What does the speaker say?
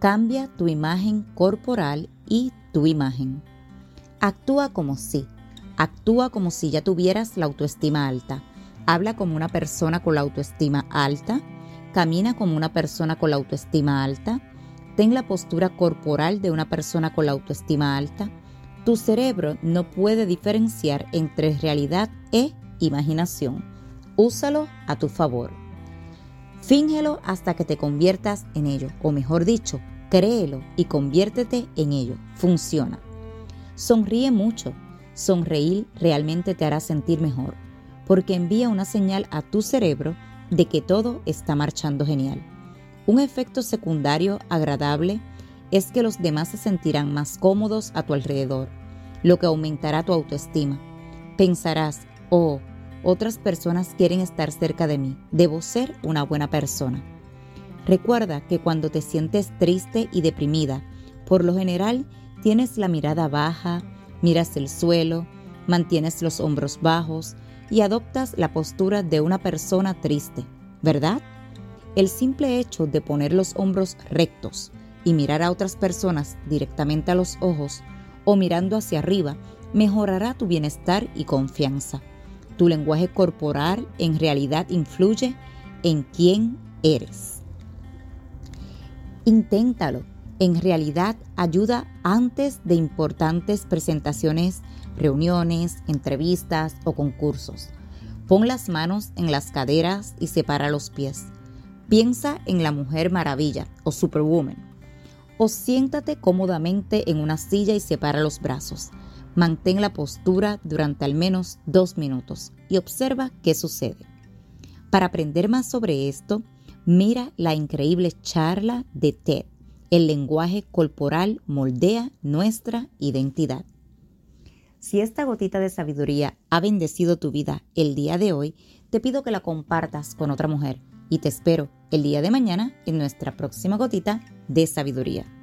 Cambia tu imagen corporal y tu imagen. Actúa como si, actúa como si ya tuvieras la autoestima alta. Habla como una persona con la autoestima alta. Camina como una persona con la autoestima alta. Ten la postura corporal de una persona con la autoestima alta. Tu cerebro no puede diferenciar entre realidad e imaginación. Úsalo a tu favor. Fíngelo hasta que te conviertas en ello, o mejor dicho, créelo y conviértete en ello. Funciona. Sonríe mucho. Sonreír realmente te hará sentir mejor, porque envía una señal a tu cerebro de que todo está marchando genial. Un efecto secundario agradable es que los demás se sentirán más cómodos a tu alrededor, lo que aumentará tu autoestima. Pensarás, oh, otras personas quieren estar cerca de mí, debo ser una buena persona. Recuerda que cuando te sientes triste y deprimida, por lo general tienes la mirada baja, miras el suelo, mantienes los hombros bajos y adoptas la postura de una persona triste, ¿verdad? El simple hecho de poner los hombros rectos y mirar a otras personas directamente a los ojos o mirando hacia arriba mejorará tu bienestar y confianza. Tu lenguaje corporal en realidad influye en quién eres. Inténtalo. En realidad ayuda antes de importantes presentaciones, reuniones, entrevistas o concursos. Pon las manos en las caderas y separa los pies. Piensa en la Mujer Maravilla o Superwoman. O siéntate cómodamente en una silla y separa los brazos. Mantén la postura durante al menos dos minutos y observa qué sucede. Para aprender más sobre esto, mira la increíble charla de TED. El lenguaje corporal moldea nuestra identidad. Si esta gotita de sabiduría ha bendecido tu vida el día de hoy, te pido que la compartas con otra mujer y te espero el día de mañana en nuestra próxima gotita de sabiduría.